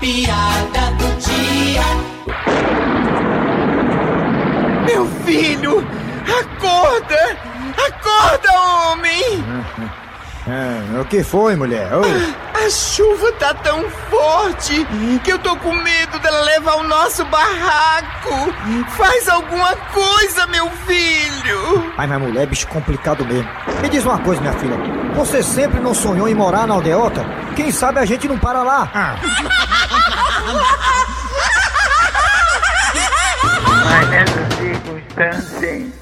piada do dia. Meu filho! Acorda! Acorda, homem! Ah, o que foi, mulher? Oi. A chuva tá tão forte que eu tô com medo dela levar o nosso barraco. Faz alguma coisa, meu filho! Ai, mas mulher, bicho complicado mesmo. Me diz uma coisa, minha filha. Você sempre não sonhou em morar na aldeota? Quem sabe a gente não para lá? Ah. financial circumstances